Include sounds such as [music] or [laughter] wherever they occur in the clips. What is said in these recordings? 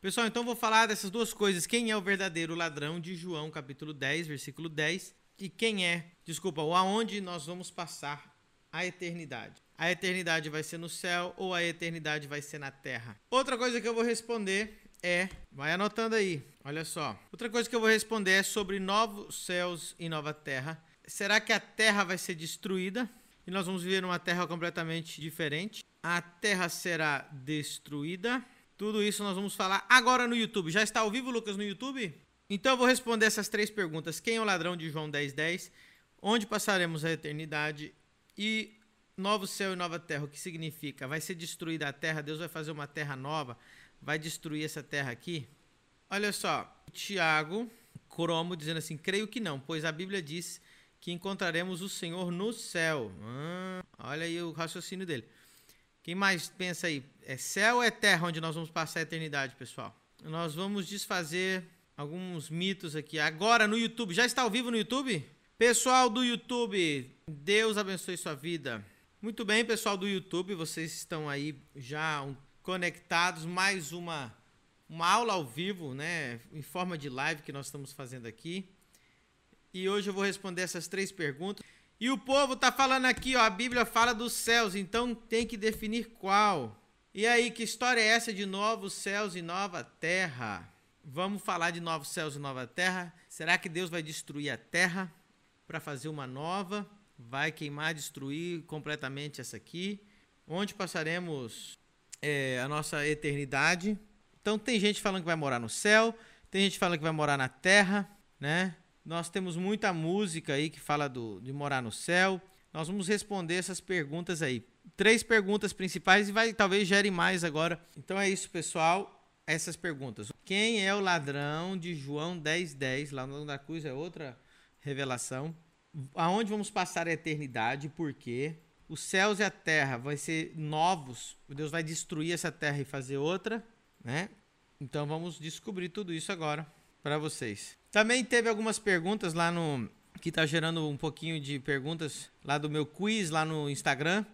Pessoal, então vou falar dessas duas coisas. Quem é o verdadeiro ladrão de João, capítulo 10, versículo 10, e quem é, desculpa, o aonde nós vamos passar a eternidade. A eternidade vai ser no céu ou a eternidade vai ser na terra? Outra coisa que eu vou responder é, vai anotando aí, olha só. Outra coisa que eu vou responder é sobre novos céus e nova terra. Será que a terra vai ser destruída e nós vamos viver numa terra completamente diferente? A terra será destruída. Tudo isso nós vamos falar agora no YouTube. Já está ao vivo, Lucas, no YouTube? Então eu vou responder essas três perguntas. Quem é o ladrão de João 10:10? 10? Onde passaremos a eternidade? E novo céu e nova terra, o que significa? Vai ser destruída a terra, Deus vai fazer uma terra nova, vai destruir essa terra aqui? Olha só, Tiago, Cromo, dizendo assim: creio que não, pois a Bíblia diz que encontraremos o Senhor no céu. Ah, olha aí o raciocínio dele. Quem mais pensa aí? É céu ou é terra onde nós vamos passar a eternidade, pessoal? Nós vamos desfazer alguns mitos aqui. Agora no YouTube. Já está ao vivo no YouTube? Pessoal do YouTube, Deus abençoe sua vida. Muito bem, pessoal do YouTube, vocês estão aí já conectados. Mais uma, uma aula ao vivo, né? Em forma de live que nós estamos fazendo aqui. E hoje eu vou responder essas três perguntas. E o povo tá falando aqui, ó, a Bíblia fala dos céus, então tem que definir qual. E aí, que história é essa de novos céus e nova terra? Vamos falar de novos céus e nova terra? Será que Deus vai destruir a terra para fazer uma nova? Vai queimar, destruir completamente essa aqui? Onde passaremos é, a nossa eternidade? Então, tem gente falando que vai morar no céu, tem gente falando que vai morar na terra, né? Nós temos muita música aí que fala do, de morar no céu. Nós vamos responder essas perguntas aí. Três perguntas principais e vai talvez gere mais agora. Então é isso, pessoal. Essas perguntas. Quem é o ladrão de João 10:10? 10? Lá no da cruz é outra revelação. Aonde vamos passar a eternidade? Por quê? Os céus e a terra vão ser novos. Deus vai destruir essa terra e fazer outra, né? Então vamos descobrir tudo isso agora para vocês. Também teve algumas perguntas lá no que está gerando um pouquinho de perguntas lá do meu quiz lá no Instagram.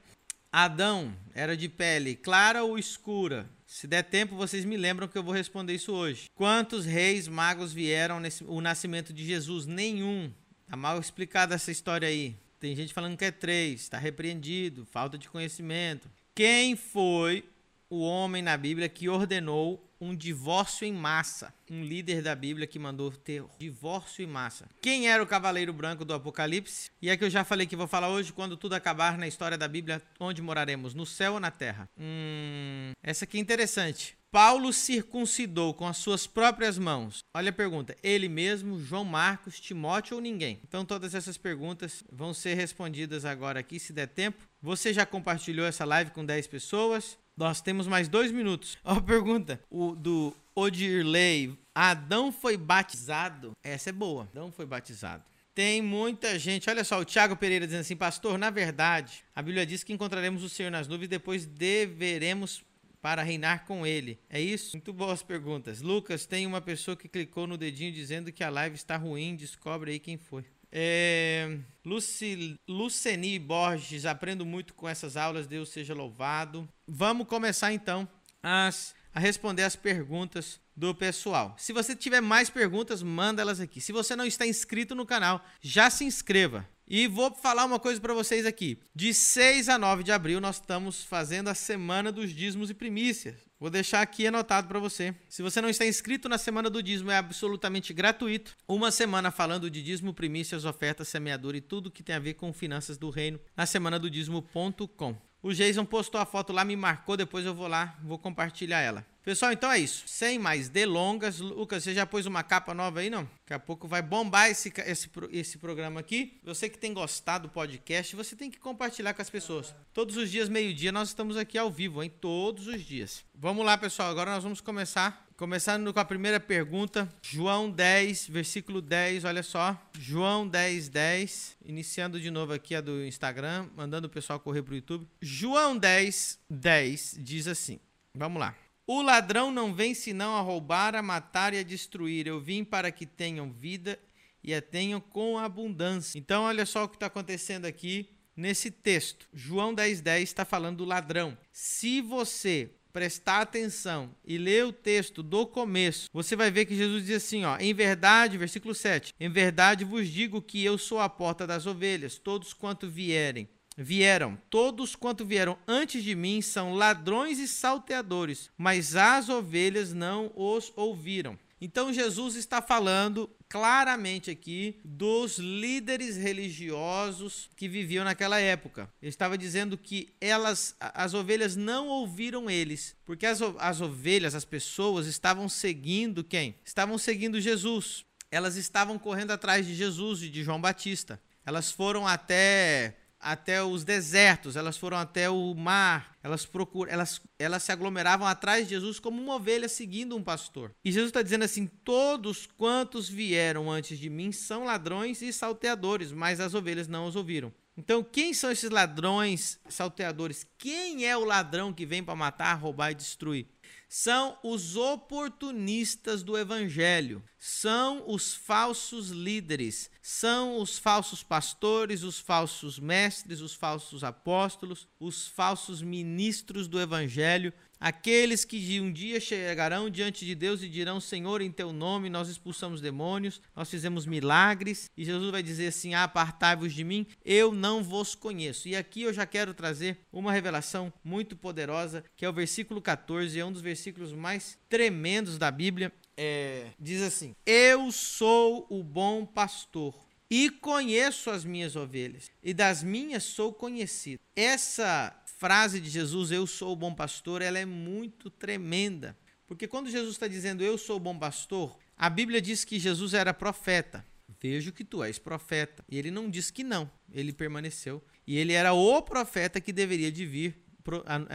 Adão era de pele clara ou escura? Se der tempo, vocês me lembram que eu vou responder isso hoje. Quantos reis magos vieram nesse o nascimento de Jesus? Nenhum. Tá mal explicada essa história aí. Tem gente falando que é três, está repreendido, falta de conhecimento. Quem foi o homem na Bíblia que ordenou um divórcio em massa. Um líder da Bíblia que mandou ter divórcio em massa. Quem era o cavaleiro branco do Apocalipse? E é que eu já falei que vou falar hoje, quando tudo acabar na história da Bíblia, onde moraremos? No céu ou na terra? Hum, essa aqui é interessante. Paulo circuncidou com as suas próprias mãos. Olha a pergunta: ele mesmo, João Marcos, Timóteo ou ninguém? Então todas essas perguntas vão ser respondidas agora aqui, se der tempo. Você já compartilhou essa live com 10 pessoas? Nós temos mais dois minutos. [laughs] Ó, a pergunta o, do Odirley. Adão foi batizado? Essa é boa. Adão foi batizado. Tem muita gente. Olha só, o Tiago Pereira dizendo assim: Pastor, na verdade, a Bíblia diz que encontraremos o Senhor nas nuvens e depois deveremos para reinar com ele. É isso? Muito boas perguntas. Lucas, tem uma pessoa que clicou no dedinho dizendo que a live está ruim. Descobre aí quem foi. É, Luci, Luceni Borges, aprendo muito com essas aulas, Deus seja louvado. Vamos começar então as, a responder as perguntas do pessoal. Se você tiver mais perguntas, manda elas aqui. Se você não está inscrito no canal, já se inscreva. E vou falar uma coisa para vocês aqui. De 6 a 9 de abril, nós estamos fazendo a Semana dos Dízimos e Primícias. Vou deixar aqui anotado para você. Se você não está inscrito na Semana do Dízimo, é absolutamente gratuito. Uma semana falando de dízimo, primícias, ofertas, semeadura e tudo que tem a ver com finanças do reino na semana do dízimo.com. O Jason postou a foto lá, me marcou, depois eu vou lá, vou compartilhar ela. Pessoal, então é isso. Sem mais delongas, Lucas, você já pôs uma capa nova aí, não? Daqui a pouco vai bombar esse, esse, esse programa aqui. Você que tem gostado do podcast, você tem que compartilhar com as pessoas. Todos os dias, meio-dia, nós estamos aqui ao vivo, hein? Todos os dias. Vamos lá, pessoal. Agora nós vamos começar. Começando com a primeira pergunta. João 10, versículo 10, olha só. João 10, 10. Iniciando de novo aqui a do Instagram, mandando o pessoal correr pro YouTube. João 10, 10 diz assim. Vamos lá. O ladrão não vem senão a roubar, a matar e a destruir. Eu vim para que tenham vida e a tenham com abundância. Então, olha só o que está acontecendo aqui nesse texto. João 10,10 10 está falando do ladrão. Se você prestar atenção e ler o texto do começo, você vai ver que Jesus diz assim, ó, em verdade, versículo 7, em verdade vos digo que eu sou a porta das ovelhas, todos quanto vierem vieram, todos quanto vieram antes de mim são ladrões e salteadores, mas as ovelhas não os ouviram. Então Jesus está falando claramente aqui dos líderes religiosos que viviam naquela época. Ele estava dizendo que elas, as ovelhas não ouviram eles, porque as, as ovelhas, as pessoas estavam seguindo quem? Estavam seguindo Jesus. Elas estavam correndo atrás de Jesus e de João Batista. Elas foram até até os desertos, elas foram até o mar, elas procuram, elas, elas se aglomeravam atrás de Jesus como uma ovelha seguindo um pastor. E Jesus está dizendo assim: todos quantos vieram antes de mim são ladrões e salteadores, mas as ovelhas não os ouviram. Então, quem são esses ladrões, salteadores? Quem é o ladrão que vem para matar, roubar e destruir? são os oportunistas do evangelho, são os falsos líderes, são os falsos pastores, os falsos mestres, os falsos apóstolos, os falsos ministros do evangelho Aqueles que um dia chegarão diante de Deus e dirão: Senhor, em teu nome nós expulsamos demônios, nós fizemos milagres, e Jesus vai dizer assim: Apartai-vos de mim, eu não vos conheço. E aqui eu já quero trazer uma revelação muito poderosa, que é o versículo 14, é um dos versículos mais tremendos da Bíblia. É, diz assim: Eu sou o bom pastor e conheço as minhas ovelhas, e das minhas sou conhecido. Essa frase de Jesus, eu sou o bom pastor, ela é muito tremenda. Porque quando Jesus está dizendo eu sou o bom pastor, a Bíblia diz que Jesus era profeta. Vejo que tu és profeta. E ele não disse que não, ele permaneceu. E ele era o profeta que deveria de vir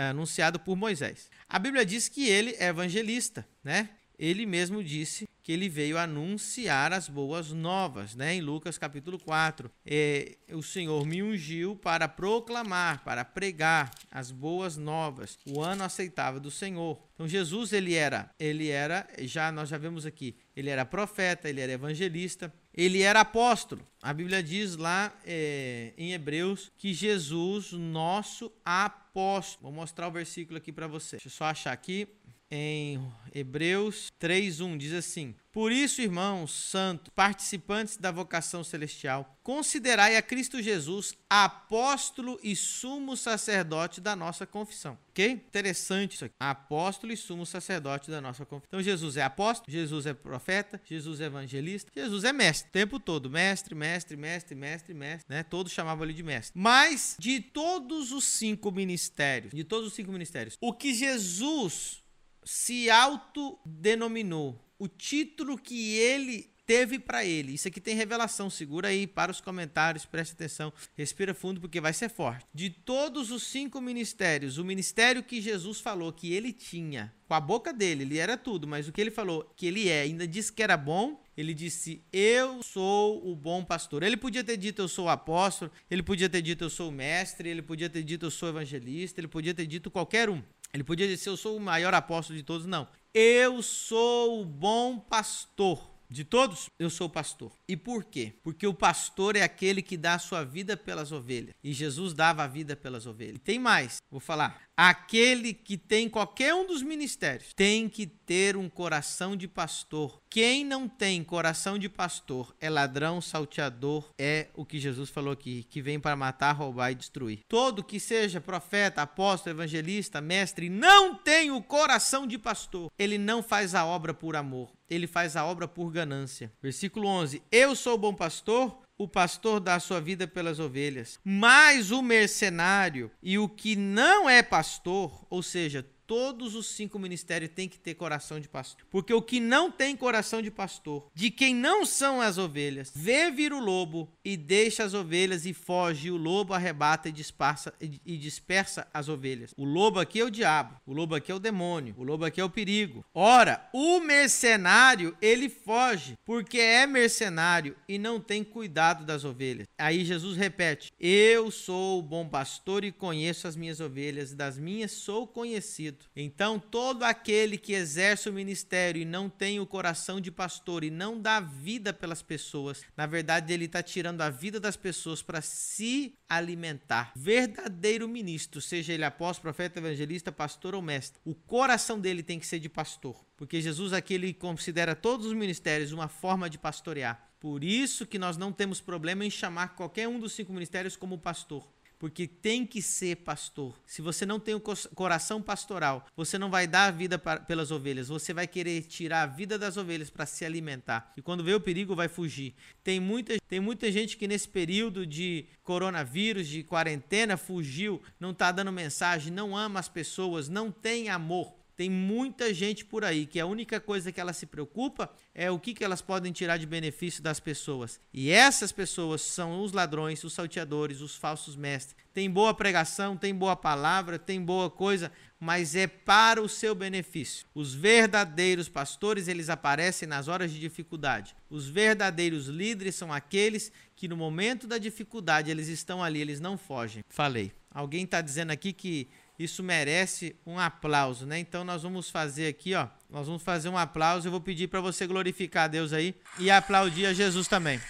anunciado por Moisés. A Bíblia diz que ele é evangelista, né? Ele mesmo disse que ele veio anunciar as boas novas, né? Em Lucas capítulo 4, é, o Senhor me ungiu para proclamar, para pregar as boas novas, o ano aceitável do Senhor. Então Jesus ele era, ele era, já nós já vemos aqui, ele era profeta, ele era evangelista, ele era apóstolo. A Bíblia diz lá é, em Hebreus que Jesus, nosso apóstolo. Vou mostrar o versículo aqui para você. Deixa eu só achar aqui em Hebreus 3:1 diz assim: Por isso, irmãos santos, participantes da vocação celestial, considerai a Cristo Jesus apóstolo e sumo sacerdote da nossa confissão. OK? Interessante isso aqui. Apóstolo e sumo sacerdote da nossa confissão. Então Jesus é apóstolo, Jesus é profeta, Jesus é evangelista, Jesus é mestre, o tempo todo, mestre, mestre, mestre, mestre, mestre, né? Todos chamavam ele de mestre. Mas de todos os cinco ministérios, de todos os cinco ministérios, o que Jesus se autodenominou, o título que ele teve para ele. Isso aqui tem revelação, segura aí para os comentários, preste atenção, respira fundo porque vai ser forte. De todos os cinco ministérios, o ministério que Jesus falou que ele tinha, com a boca dele, ele era tudo, mas o que ele falou que ele é, ainda disse que era bom, ele disse: Eu sou o bom pastor. Ele podia ter dito: Eu sou o apóstolo. Ele podia ter dito: Eu sou o mestre. Ele podia ter dito: Eu sou o evangelista. Ele podia ter dito qualquer um. Ele podia dizer: Eu sou o maior apóstolo de todos. Não. Eu sou o bom pastor. De todos, eu sou pastor. E por quê? Porque o pastor é aquele que dá a sua vida pelas ovelhas. E Jesus dava a vida pelas ovelhas. E tem mais, vou falar. Aquele que tem qualquer um dos ministérios tem que ter um coração de pastor. Quem não tem coração de pastor é ladrão, salteador, é o que Jesus falou aqui, que vem para matar, roubar e destruir. Todo que seja profeta, apóstolo, evangelista, mestre, não tem o coração de pastor. Ele não faz a obra por amor, ele faz a obra por ganância. Versículo 11: Eu sou bom pastor, o pastor dá sua vida pelas ovelhas. Mas o mercenário e o que não é pastor, ou seja, todos os cinco ministérios têm que ter coração de pastor. Porque o que não tem coração de pastor, de quem não são as ovelhas, vê vir o lobo e deixa as ovelhas e foge, e o lobo arrebata e dispersa, e dispersa as ovelhas. O lobo aqui é o diabo, o lobo aqui é o demônio, o lobo aqui é o perigo. Ora, o mercenário, ele foge, porque é mercenário e não tem cuidado das ovelhas. Aí Jesus repete: Eu sou o bom pastor e conheço as minhas ovelhas, das minhas sou conhecido Então, todo aquele que exerce o ministério e não tem o coração de pastor e não dá vida pelas pessoas, na verdade, ele está tirando a vida das pessoas para se alimentar. Verdadeiro ministro, seja ele apóstolo, profeta, evangelista, pastor ou mestre, o coração dele tem que ser de pastor, porque Jesus aqui ele considera todos os ministérios uma forma de pastorear. Por isso que nós não temos problema em chamar qualquer um dos cinco ministérios como pastor porque tem que ser pastor. Se você não tem o coração pastoral, você não vai dar a vida pelas ovelhas, você vai querer tirar a vida das ovelhas para se alimentar. E quando vê o perigo, vai fugir. Tem muita, tem muita gente que nesse período de coronavírus, de quarentena, fugiu, não está dando mensagem, não ama as pessoas, não tem amor. Tem muita gente por aí que a única coisa que ela se preocupa é o que, que elas podem tirar de benefício das pessoas. E essas pessoas são os ladrões, os salteadores, os falsos mestres. Tem boa pregação, tem boa palavra, tem boa coisa, mas é para o seu benefício. Os verdadeiros pastores, eles aparecem nas horas de dificuldade. Os verdadeiros líderes são aqueles que no momento da dificuldade eles estão ali, eles não fogem. Falei. Alguém está dizendo aqui que isso merece um aplauso, né? Então nós vamos fazer aqui, ó, nós vamos fazer um aplauso. Eu vou pedir para você glorificar a Deus aí e aplaudir a Jesus também.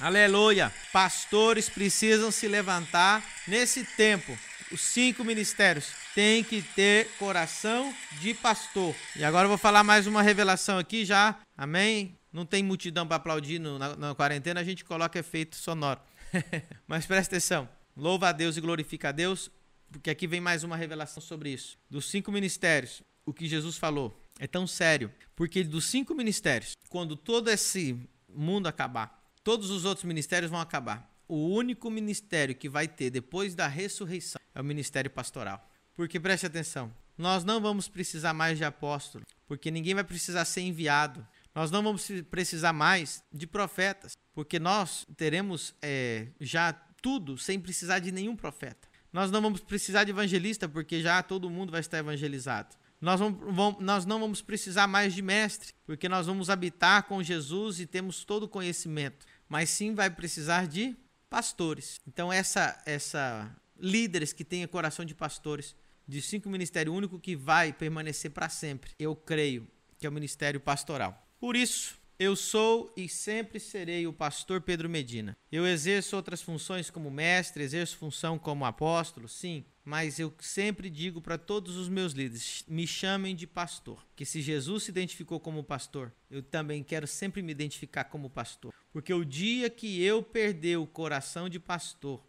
Aleluia! Pastores precisam se levantar nesse tempo. Os cinco ministérios têm que ter coração de pastor. E agora eu vou falar mais uma revelação aqui já. Amém? Não tem multidão para aplaudir no, na, na quarentena, a gente coloca efeito sonoro. [laughs] Mas presta atenção. Louva a Deus e glorifica a Deus porque aqui vem mais uma revelação sobre isso. Dos cinco ministérios, o que Jesus falou é tão sério, porque dos cinco ministérios, quando todo esse mundo acabar, todos os outros ministérios vão acabar. O único ministério que vai ter depois da ressurreição é o ministério pastoral. Porque preste atenção, nós não vamos precisar mais de apóstolo, porque ninguém vai precisar ser enviado. Nós não vamos precisar mais de profetas, porque nós teremos é, já tudo sem precisar de nenhum profeta. Nós não vamos precisar de evangelista, porque já todo mundo vai estar evangelizado. Nós, vamos, nós não vamos precisar mais de mestre, porque nós vamos habitar com Jesus e temos todo o conhecimento. Mas sim vai precisar de pastores. Então, essa, essa líderes que tenham coração de pastores, de cinco ministérios único que vai permanecer para sempre, eu creio que é o ministério pastoral. Por isso, eu sou e sempre serei o pastor Pedro Medina. Eu exerço outras funções como mestre, exerço função como apóstolo, sim, mas eu sempre digo para todos os meus líderes: me chamem de pastor. Que se Jesus se identificou como pastor, eu também quero sempre me identificar como pastor. Porque o dia que eu perder o coração de pastor,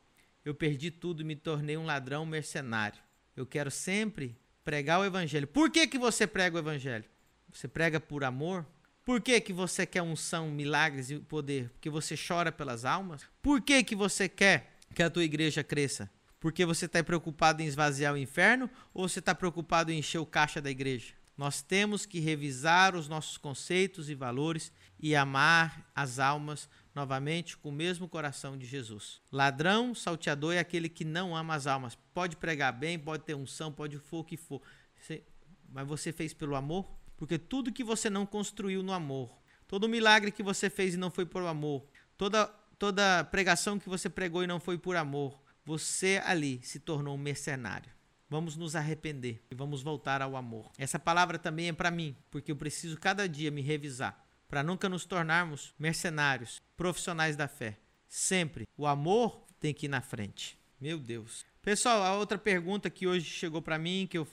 eu perdi tudo e me tornei um ladrão mercenário. Eu quero sempre pregar o evangelho. Por que, que você prega o evangelho? Você prega por amor? Por que, que você quer unção, milagres e poder? Porque você chora pelas almas? Por que, que você quer que a tua igreja cresça? Porque você está preocupado em esvaziar o inferno ou você está preocupado em encher o caixa da igreja? Nós temos que revisar os nossos conceitos e valores e amar as almas novamente com o mesmo coração de Jesus. Ladrão, salteador é aquele que não ama as almas. Pode pregar bem, pode ter unção, pode for o que for. Mas você fez pelo amor? Porque tudo que você não construiu no amor, todo milagre que você fez e não foi por amor, toda, toda pregação que você pregou e não foi por amor, você ali se tornou um mercenário. Vamos nos arrepender e vamos voltar ao amor. Essa palavra também é para mim, porque eu preciso cada dia me revisar para nunca nos tornarmos mercenários, profissionais da fé. Sempre o amor tem que ir na frente. Meu Deus. Pessoal, a outra pergunta que hoje chegou para mim, que eu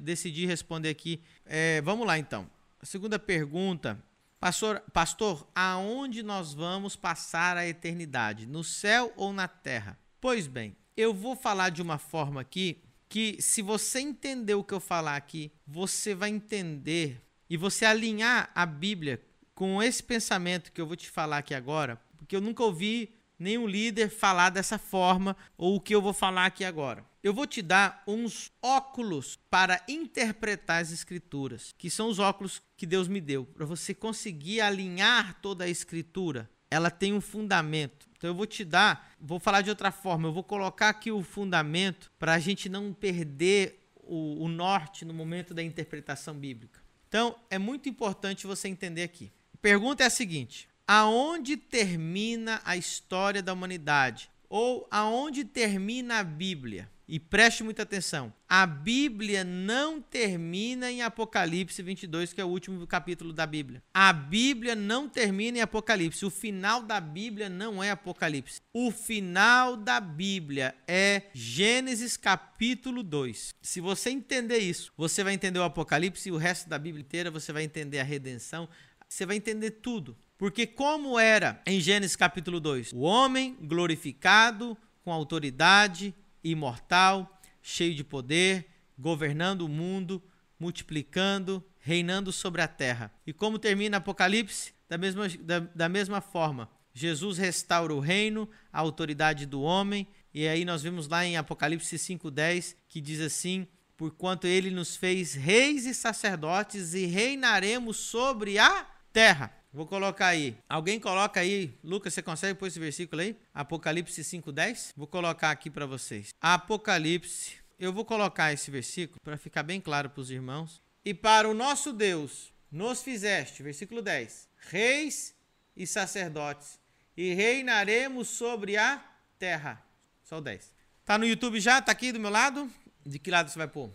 decidi responder aqui, é, vamos lá então. A segunda pergunta, pastor, pastor, aonde nós vamos passar a eternidade? No céu ou na terra? Pois bem, eu vou falar de uma forma aqui que, se você entender o que eu falar aqui, você vai entender e você alinhar a Bíblia com esse pensamento que eu vou te falar aqui agora, porque eu nunca ouvi nenhum líder falar dessa forma ou o que eu vou falar aqui agora. Eu vou te dar uns óculos para interpretar as escrituras, que são os óculos que Deus me deu, para você conseguir alinhar toda a escritura. Ela tem um fundamento. Então eu vou te dar, vou falar de outra forma, eu vou colocar aqui o fundamento para a gente não perder o, o norte no momento da interpretação bíblica. Então é muito importante você entender aqui. A pergunta é a seguinte: aonde termina a história da humanidade ou aonde termina a Bíblia. E preste muita atenção. A Bíblia não termina em Apocalipse 22, que é o último capítulo da Bíblia. A Bíblia não termina em Apocalipse. O final da Bíblia não é Apocalipse. O final da Bíblia é Gênesis capítulo 2. Se você entender isso, você vai entender o Apocalipse e o resto da Bíblia inteira, você vai entender a redenção, você vai entender tudo. Porque como era em Gênesis capítulo 2, o homem glorificado com autoridade, imortal, cheio de poder, governando o mundo, multiplicando, reinando sobre a terra. E como termina Apocalipse? Da mesma, da, da mesma forma. Jesus restaura o reino, a autoridade do homem, e aí nós vemos lá em Apocalipse 5,10 que diz assim: Porquanto ele nos fez reis e sacerdotes, e reinaremos sobre a terra. Vou colocar aí. Alguém coloca aí. Lucas, você consegue pôr esse versículo aí? Apocalipse 5:10. Vou colocar aqui para vocês. Apocalipse. Eu vou colocar esse versículo para ficar bem claro para os irmãos. E para o nosso Deus nos fizeste, versículo 10, reis e sacerdotes, e reinaremos sobre a terra. Só o 10. Tá no YouTube já? Tá aqui do meu lado? De que lado você vai pôr?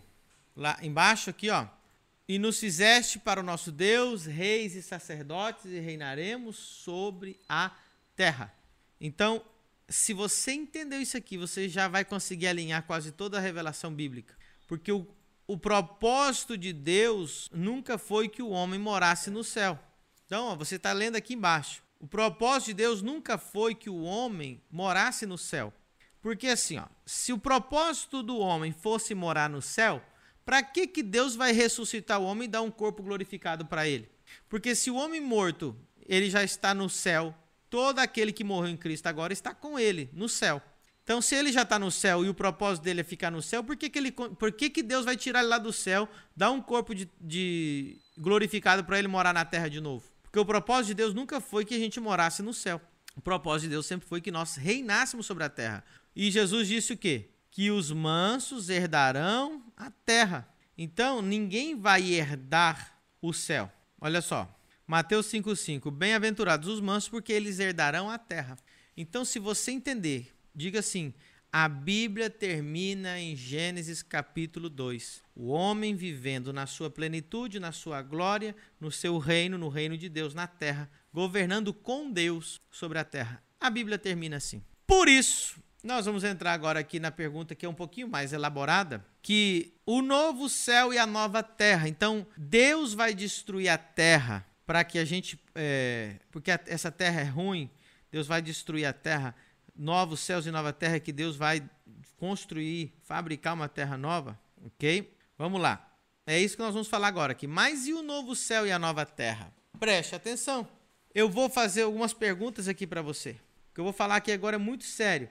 Lá embaixo, aqui, ó. E nos fizeste para o nosso Deus reis e sacerdotes e reinaremos sobre a terra. Então, se você entendeu isso aqui, você já vai conseguir alinhar quase toda a revelação bíblica. Porque o, o propósito de Deus nunca foi que o homem morasse no céu. Então, ó, você está lendo aqui embaixo. O propósito de Deus nunca foi que o homem morasse no céu. Porque assim, ó, se o propósito do homem fosse morar no céu, para que, que Deus vai ressuscitar o homem e dar um corpo glorificado para ele? Porque se o homem morto, ele já está no céu, todo aquele que morreu em Cristo agora está com ele no céu. Então, se ele já está no céu e o propósito dele é ficar no céu, por que, que, ele, por que, que Deus vai tirar ele lá do céu, dar um corpo de, de glorificado para ele morar na terra de novo? Porque o propósito de Deus nunca foi que a gente morasse no céu. O propósito de Deus sempre foi que nós reinássemos sobre a terra. E Jesus disse o quê? Que os mansos herdarão a terra. Então, ninguém vai herdar o céu. Olha só, Mateus 5,5: Bem-aventurados os mansos, porque eles herdarão a terra. Então, se você entender, diga assim: a Bíblia termina em Gênesis capítulo 2. O homem vivendo na sua plenitude, na sua glória, no seu reino, no reino de Deus na terra, governando com Deus sobre a terra. A Bíblia termina assim. Por isso, nós vamos entrar agora aqui na pergunta que é um pouquinho mais elaborada, que o novo céu e a nova terra. Então, Deus vai destruir a terra para que a gente, é, porque a, essa terra é ruim. Deus vai destruir a terra, novos céus e nova terra que Deus vai construir, fabricar uma terra nova, ok? Vamos lá. É isso que nós vamos falar agora aqui. Mas e o novo céu e a nova terra? Preste atenção. Eu vou fazer algumas perguntas aqui para você. O que eu vou falar aqui agora é muito sério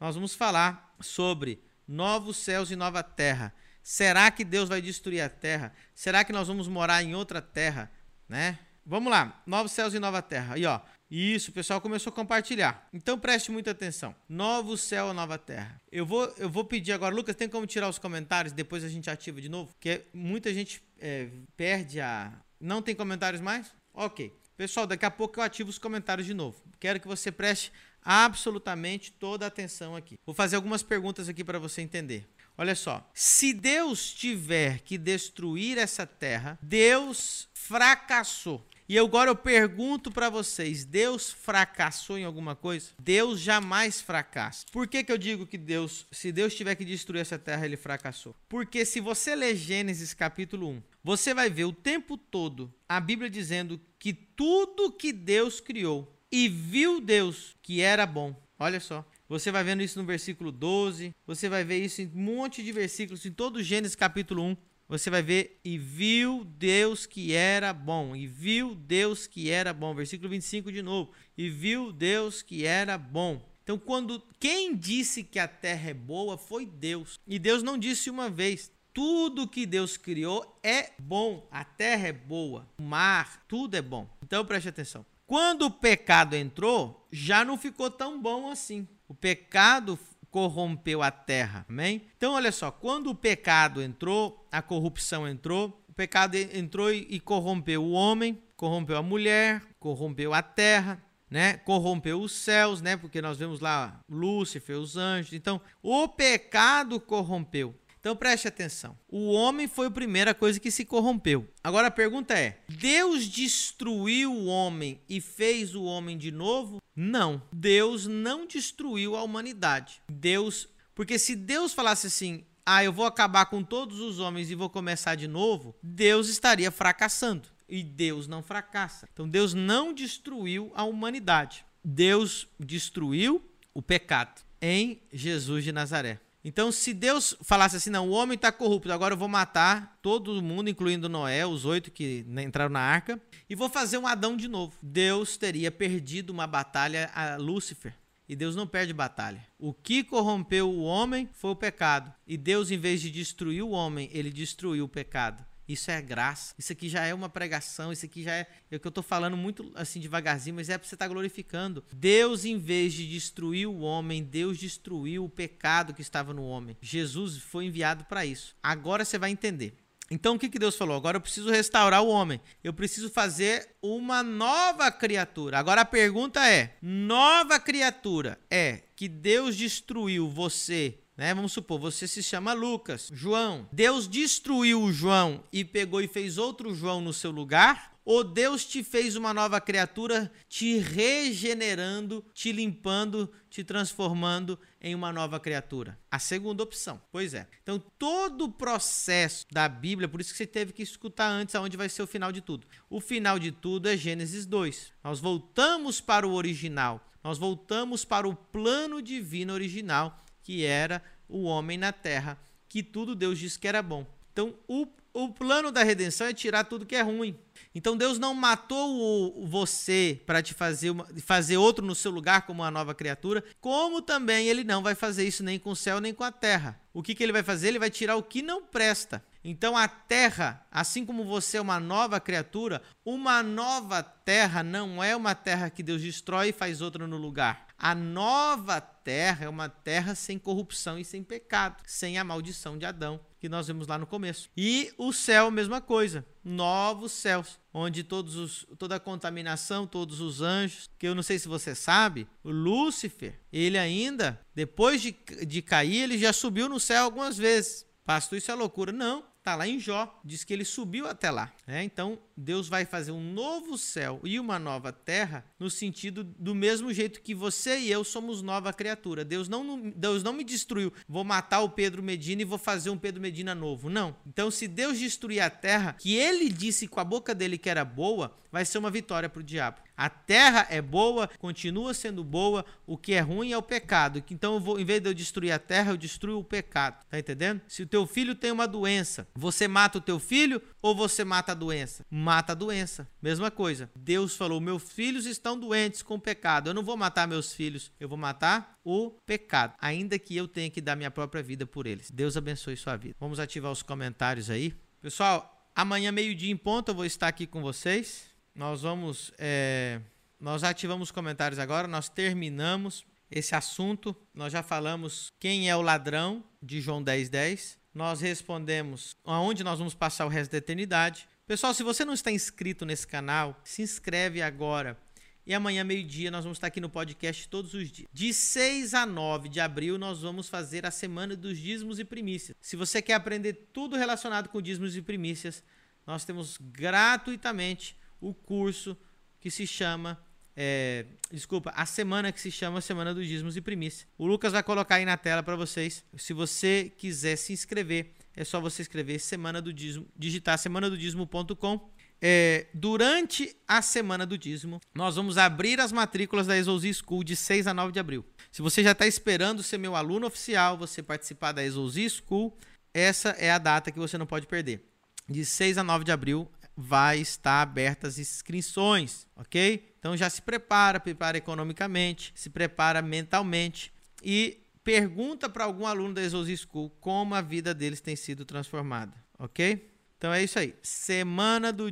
nós vamos falar sobre novos céus e nova terra. Será que Deus vai destruir a terra? Será que nós vamos morar em outra terra, né? Vamos lá, novos céus e nova terra. Aí, ó. Isso, o pessoal começou a compartilhar. Então preste muita atenção. Novo céu, nova terra. Eu vou, eu vou pedir agora, Lucas, tem como tirar os comentários, depois a gente ativa de novo? Porque muita gente é, perde a. Não tem comentários mais? Ok. Pessoal, daqui a pouco eu ativo os comentários de novo. Quero que você preste absolutamente toda a atenção aqui. Vou fazer algumas perguntas aqui para você entender. Olha só, se Deus tiver que destruir essa terra, Deus fracassou. E agora eu pergunto para vocês: Deus fracassou em alguma coisa? Deus jamais fracassa. Por que, que eu digo que Deus, se Deus tiver que destruir essa terra, ele fracassou? Porque se você ler Gênesis capítulo 1, você vai ver o tempo todo a Bíblia dizendo que tudo que Deus criou e viu Deus que era bom. Olha só. Você vai vendo isso no versículo 12, você vai ver isso em um monte de versículos, em todo Gênesis capítulo 1. Você vai ver, e viu Deus que era bom, e viu Deus que era bom. Versículo 25 de novo. E viu Deus que era bom. Então, quando quem disse que a terra é boa foi Deus. E Deus não disse uma vez. Tudo que Deus criou é bom. A terra é boa. O mar, tudo é bom. Então preste atenção. Quando o pecado entrou, já não ficou tão bom assim. O pecado corrompeu a terra, amém? Então, olha só, quando o pecado entrou, a corrupção entrou, o pecado entrou e corrompeu o homem, corrompeu a mulher, corrompeu a terra. né? Corrompeu os céus, né? Porque nós vemos lá Lúcifer, os anjos. Então, o pecado corrompeu. Então preste atenção. O homem foi a primeira coisa que se corrompeu. Agora a pergunta é: Deus destruiu o homem e fez o homem de novo? Não. Deus não destruiu a humanidade. Deus, porque se Deus falasse assim: "Ah, eu vou acabar com todos os homens e vou começar de novo", Deus estaria fracassando. E Deus não fracassa. Então Deus não destruiu a humanidade. Deus destruiu o pecado em Jesus de Nazaré. Então, se Deus falasse assim, não, o homem está corrupto, agora eu vou matar todo mundo, incluindo Noé, os oito que entraram na arca, e vou fazer um Adão de novo. Deus teria perdido uma batalha a Lúcifer. E Deus não perde batalha. O que corrompeu o homem foi o pecado. E Deus, em vez de destruir o homem, ele destruiu o pecado. Isso é graça. Isso aqui já é uma pregação. Isso aqui já é. É o que eu estou falando muito assim devagarzinho, mas é para você estar tá glorificando. Deus, em vez de destruir o homem, Deus destruiu o pecado que estava no homem. Jesus foi enviado para isso. Agora você vai entender. Então o que, que Deus falou? Agora eu preciso restaurar o homem. Eu preciso fazer uma nova criatura. Agora a pergunta é: nova criatura é que Deus destruiu você né? Vamos supor, você se chama Lucas, João. Deus destruiu o João e pegou e fez outro João no seu lugar? Ou Deus te fez uma nova criatura, te regenerando, te limpando, te transformando em uma nova criatura? A segunda opção. Pois é. Então, todo o processo da Bíblia, por isso que você teve que escutar antes aonde vai ser o final de tudo. O final de tudo é Gênesis 2. Nós voltamos para o original. Nós voltamos para o plano divino original que era o homem na terra, que tudo Deus disse que era bom. Então, o, o plano da redenção é tirar tudo que é ruim. Então, Deus não matou o, você para te fazer, uma, fazer outro no seu lugar como uma nova criatura, como também ele não vai fazer isso nem com o céu nem com a terra. O que, que ele vai fazer? Ele vai tirar o que não presta. Então, a terra, assim como você é uma nova criatura, uma nova terra não é uma terra que Deus destrói e faz outra no lugar. A nova terra é uma terra sem corrupção e sem pecado, sem a maldição de Adão, que nós vimos lá no começo. E o céu, mesma coisa, novos céus, onde todos os, toda a contaminação, todos os anjos, que eu não sei se você sabe, o Lúcifer, ele ainda, depois de, de cair, ele já subiu no céu algumas vezes. Pastor, isso é loucura. Não, Está lá em Jó, diz que ele subiu até lá. Né? Então, Deus vai fazer um novo céu e uma nova terra, no sentido do mesmo jeito que você e eu somos nova criatura. Deus não, Deus não me destruiu, vou matar o Pedro Medina e vou fazer um Pedro Medina novo. Não. Então, se Deus destruir a terra, que ele disse com a boca dele que era boa, vai ser uma vitória para o diabo. A terra é boa, continua sendo boa, o que é ruim é o pecado. Então, vou, em vez de eu destruir a terra, eu destruo o pecado. Tá entendendo? Se o teu filho tem uma doença, você mata o teu filho ou você mata a doença? Mata a doença. Mesma coisa. Deus falou: meus filhos estão doentes com pecado. Eu não vou matar meus filhos, eu vou matar o pecado, ainda que eu tenha que dar minha própria vida por eles. Deus abençoe sua vida. Vamos ativar os comentários aí. Pessoal, amanhã, meio-dia em ponto, eu vou estar aqui com vocês nós vamos. É, nós ativamos os comentários agora, nós terminamos esse assunto. Nós já falamos quem é o ladrão de João 10,10. 10. Nós respondemos aonde nós vamos passar o resto da eternidade. Pessoal, se você não está inscrito nesse canal, se inscreve agora. E amanhã, meio-dia, nós vamos estar aqui no podcast todos os dias. De 6 a 9 de abril, nós vamos fazer a semana dos dízimos e primícias. Se você quer aprender tudo relacionado com dízimos e primícias, nós temos gratuitamente o curso que se chama. É, desculpa, a semana que se chama Semana dos Dízimos e Primícia. O Lucas vai colocar aí na tela para vocês. Se você quiser se inscrever, é só você escrever Semana do Dízimo, digitar semana do dízimo.com. É, durante a semana do dízimo, nós vamos abrir as matrículas da Exouzi School de 6 a 9 de abril. Se você já está esperando ser meu aluno oficial, você participar da Exouzi School, essa é a data que você não pode perder. De 6 a 9 de abril, vai estar abertas as inscrições, ok? Então já se prepara, prepara economicamente, se prepara mentalmente e pergunta para algum aluno da Exos School como a vida deles tem sido transformada, ok? Então é isso aí. Semana do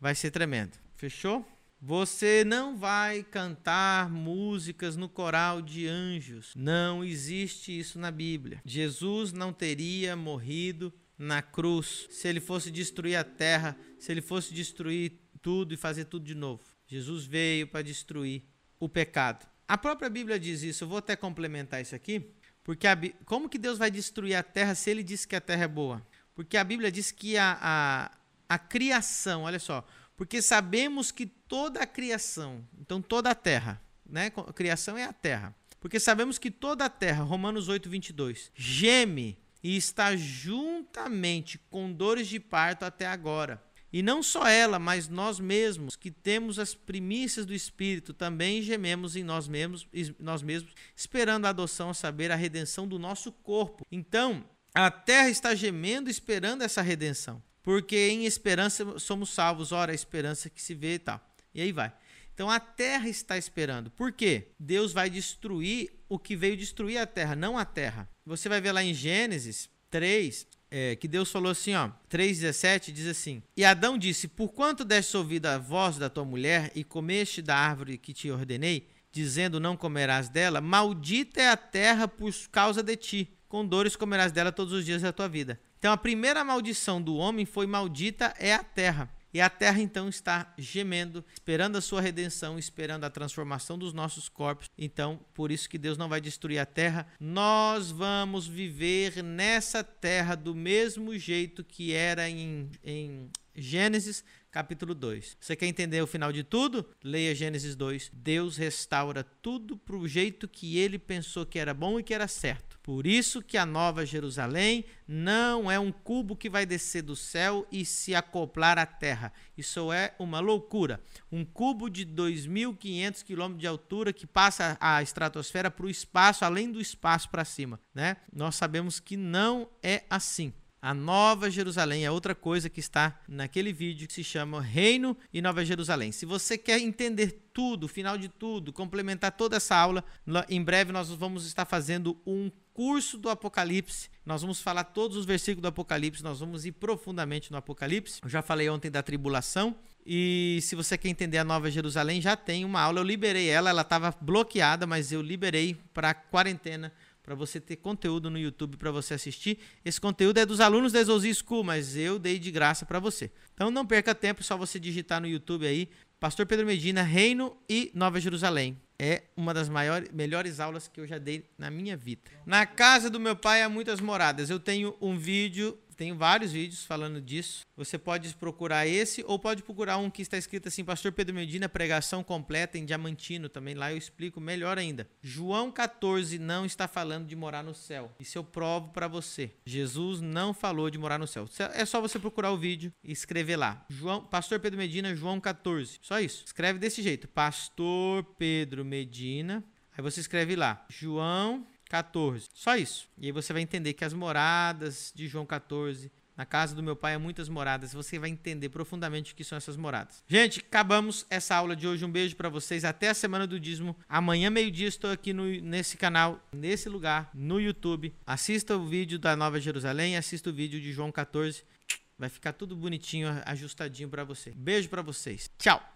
vai ser tremendo. Fechou? Você não vai cantar músicas no coral de anjos. Não existe isso na Bíblia. Jesus não teria morrido na cruz, se ele fosse destruir a terra, se ele fosse destruir tudo e fazer tudo de novo. Jesus veio para destruir o pecado. A própria Bíblia diz isso, eu vou até complementar isso aqui, porque a, como que Deus vai destruir a terra se ele disse que a terra é boa? Porque a Bíblia diz que a, a, a criação, olha só, porque sabemos que toda a criação, então toda a terra, né? A criação é a terra. Porque sabemos que toda a terra, Romanos 8, 22, geme e está juntamente com dores de parto até agora. E não só ela, mas nós mesmos, que temos as primícias do Espírito, também gememos em nós mesmos, nós mesmos, esperando a adoção, a saber, a redenção do nosso corpo. Então, a terra está gemendo, esperando essa redenção. Porque em esperança somos salvos, ora, a esperança que se vê e tal. E aí vai. Então a terra está esperando. Por quê? Deus vai destruir o que veio destruir a terra, não a terra. Você vai ver lá em Gênesis 3, é, que Deus falou assim, ó, 3,17 diz assim: E Adão disse: Por quanto deste ouvido a voz da tua mulher e comeste da árvore que te ordenei, dizendo: Não comerás dela, maldita é a terra por causa de ti, com dores comerás dela todos os dias da tua vida. Então a primeira maldição do homem foi: Maldita é a terra. E a terra então está gemendo, esperando a sua redenção, esperando a transformação dos nossos corpos. Então, por isso que Deus não vai destruir a terra. Nós vamos viver nessa terra do mesmo jeito que era em, em Gênesis capítulo 2. Você quer entender o final de tudo? Leia Gênesis 2. Deus restaura tudo para o jeito que ele pensou que era bom e que era certo. Por isso que a Nova Jerusalém não é um cubo que vai descer do céu e se acoplar à terra. Isso é uma loucura. Um cubo de 2.500 quilômetros de altura que passa a estratosfera para o espaço, além do espaço para cima. Né? Nós sabemos que não é assim. A Nova Jerusalém é outra coisa que está naquele vídeo que se chama Reino e Nova Jerusalém. Se você quer entender tudo, final de tudo, complementar toda essa aula, em breve nós vamos estar fazendo um curso do Apocalipse. Nós vamos falar todos os versículos do Apocalipse, nós vamos ir profundamente no Apocalipse. Eu já falei ontem da tribulação. E se você quer entender a Nova Jerusalém, já tem uma aula. Eu liberei ela, ela estava bloqueada, mas eu liberei para quarentena para você ter conteúdo no YouTube para você assistir. Esse conteúdo é dos alunos da Exousi School, mas eu dei de graça para você. Então não perca tempo, só você digitar no YouTube aí, Pastor Pedro Medina, Reino e Nova Jerusalém é uma das maiores, melhores aulas que eu já dei na minha vida. Na casa do meu pai há muitas moradas. Eu tenho um vídeo tenho vários vídeos falando disso. Você pode procurar esse ou pode procurar um que está escrito assim: Pastor Pedro Medina, pregação completa em Diamantino. Também lá eu explico melhor ainda. João 14 não está falando de morar no céu. Isso eu provo para você. Jesus não falou de morar no céu. É só você procurar o vídeo e escrever lá. João, Pastor Pedro Medina, João 14. Só isso. Escreve desse jeito: Pastor Pedro Medina. Aí você escreve lá: João 14. Só isso. E aí você vai entender que as moradas de João 14, na casa do meu pai há muitas moradas. Você vai entender profundamente o que são essas moradas. Gente, acabamos essa aula de hoje. Um beijo para vocês. Até a semana do dízimo. Amanhã, meio-dia, estou aqui no, nesse canal, nesse lugar, no YouTube. Assista o vídeo da Nova Jerusalém, assista o vídeo de João 14. Vai ficar tudo bonitinho, ajustadinho para você. Beijo para vocês. Tchau.